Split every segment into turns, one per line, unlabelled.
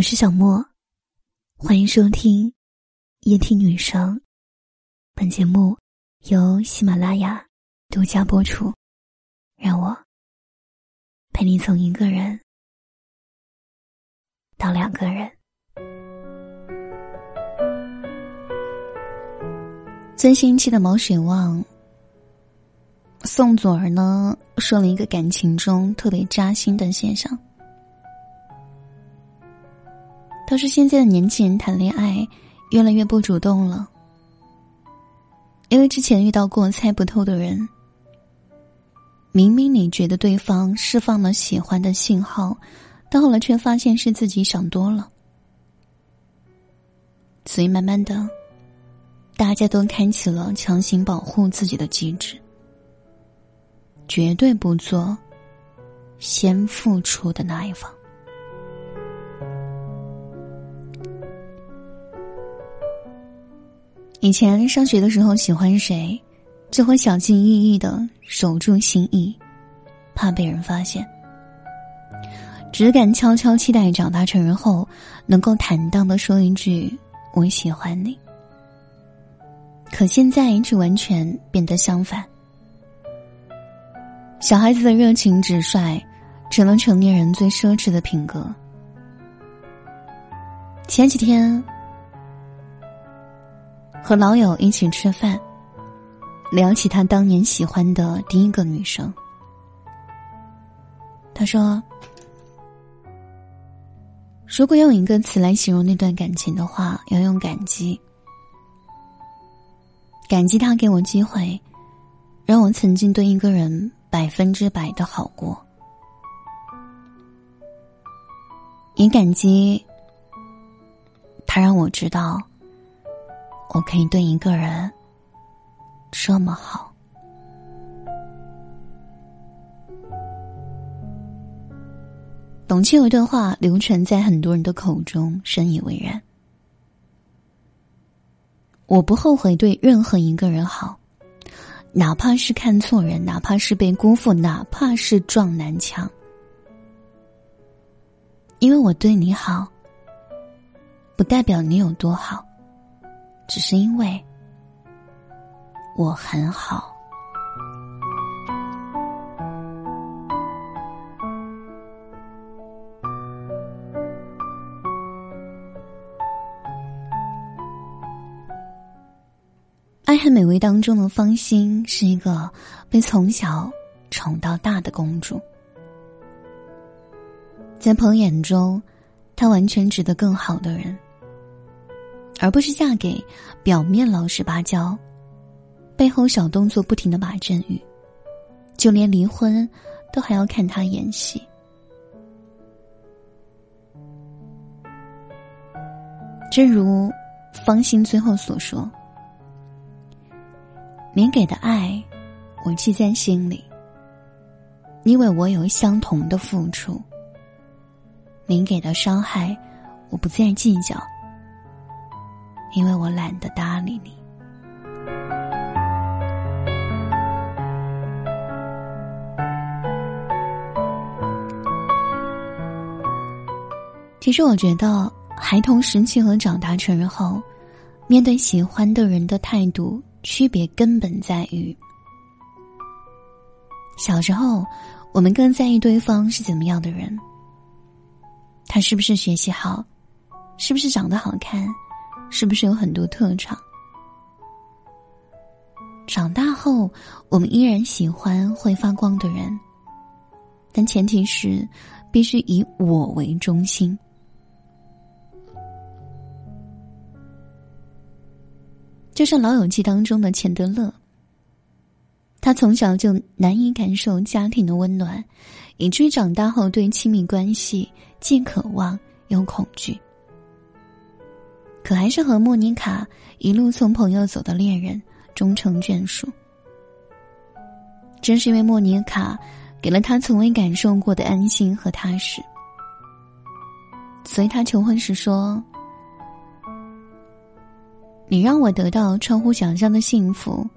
我是小莫，欢迎收听夜听女生。本节目由喜马拉雅独家播出。让我陪你从一个人到两个人。最新期的毛血旺，宋祖儿呢说了一个感情中特别扎心的现象。他说：“现在的年轻人谈恋爱越来越不主动了，因为之前遇到过猜不透的人。明明你觉得对方释放了喜欢的信号，但后来却发现是自己想多了。所以慢慢的，大家都开启了强行保护自己的机制，绝对不做先付出的那一方。”以前上学的时候，喜欢谁，就会小心翼翼的守住心意，怕被人发现。只敢悄悄期待长大成人后，能够坦荡的说一句“我喜欢你”。可现在却完全变得相反，小孩子的热情直率，成了成年人最奢侈的品格。前几天。和老友一起吃饭，聊起他当年喜欢的第一个女生。他说：“如果用一个词来形容那段感情的话，要用感激。感激他给我机会，让我曾经对一个人百分之百的好过。也感激他让我知道。”我可以对一个人这么好。董卿有一段话流传在很多人的口中，深以为然。我不后悔对任何一个人好，哪怕是看错人，哪怕是被辜负，哪怕是撞南墙，因为我对你好，不代表你有多好。只是因为我很好。《爱很美味》当中的芳心是一个被从小宠到大的公主，在朋友眼中，她完全值得更好的人。而不是嫁给表面老实巴交、背后小动作不停的马振宇，就连离婚都还要看他演戏。正如方心最后所说：“您给的爱，我记在心里，因为我有相同的付出；您给的伤害，我不再计较。”因为我懒得搭理你。其实我觉得，孩童时期和长大成人后，面对喜欢的人的态度区别根本在于：小时候，我们更在意对方是怎么样的人，他是不是学习好，是不是长得好看。是不是有很多特长？长大后，我们依然喜欢会发光的人，但前提是必须以我为中心。就像《老友记》当中的钱德勒，他从小就难以感受家庭的温暖，以至于长大后对亲密关系既渴望又恐惧。可还是和莫妮卡一路从朋友走到恋人，终成眷属。正是因为莫妮卡给了他从未感受过的安心和踏实，所以他求婚时说：“你让我得到超乎想象的幸福，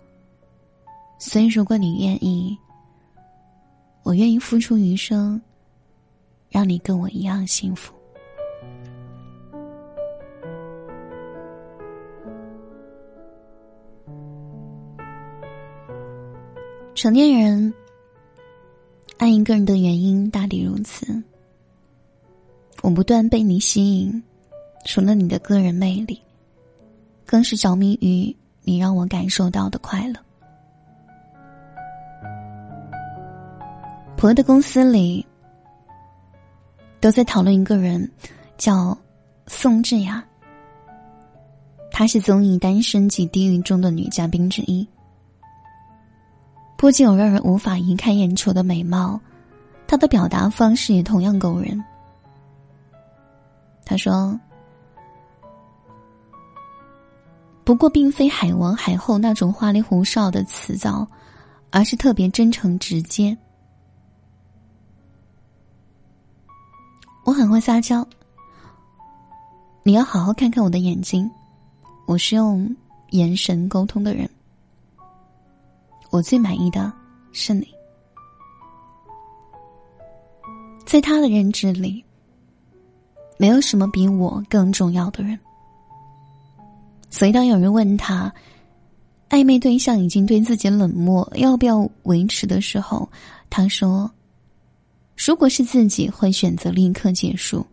所以如果你愿意，我愿意付出余生，让你跟我一样幸福。”成年人爱一个人的原因大抵如此。我不断被你吸引，除了你的个人魅力，更是着迷于你让我感受到的快乐。婆的公司里都在讨论一个人，叫宋智雅。她是综艺《单身即地狱》中的女嘉宾之一，不仅有让人无法移开眼球的美貌，他的表达方式也同样勾人。他说：“不过，并非海王海后那种花里胡哨的辞藻，而是特别真诚直接。”我很会撒娇，你要好好看看我的眼睛，我是用眼神沟通的人。我最满意的是你，在他的认知里，没有什么比我更重要的人。所以，当有人问他，暧昧对象已经对自己冷漠，要不要维持的时候，他说。如果是自己，会选择立刻结束。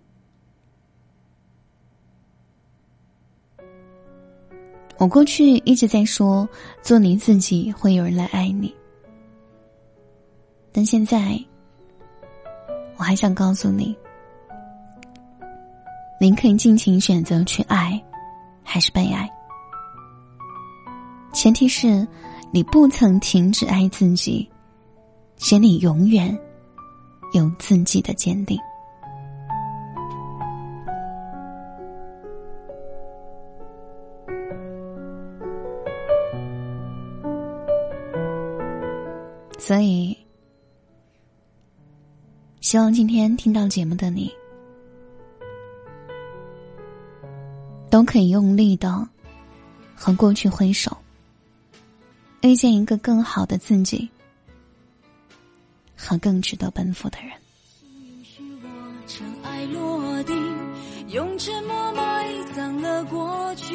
我过去一直在说，做你自己，会有人来爱你。但现在，我还想告诉你，您可以尽情选择去爱，还是被爱。前提是你不曾停止爱自己，且你永远。有自己的坚定，所以希望今天听到节目的你，都可以用力的和过去挥手，遇见一个更好的自己。和更值得奔赴的人。
用沉默埋葬了过去。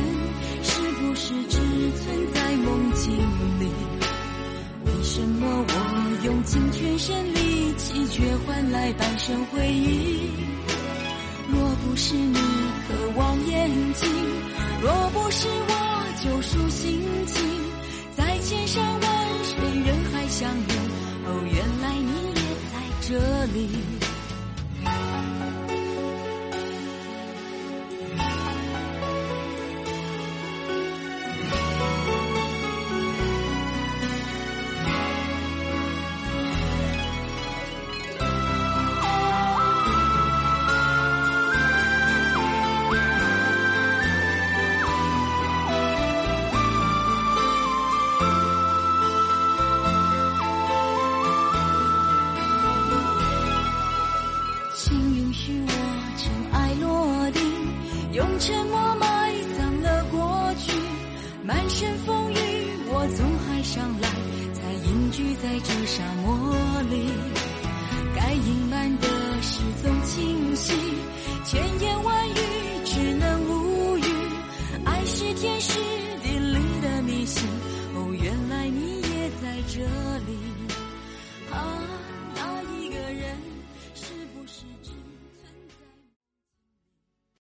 在半生回忆？若不是你渴望眼睛，若不是我用沉默埋葬了过去满身风雨我从海上来才隐居在这沙漠里。该隐瞒的事总清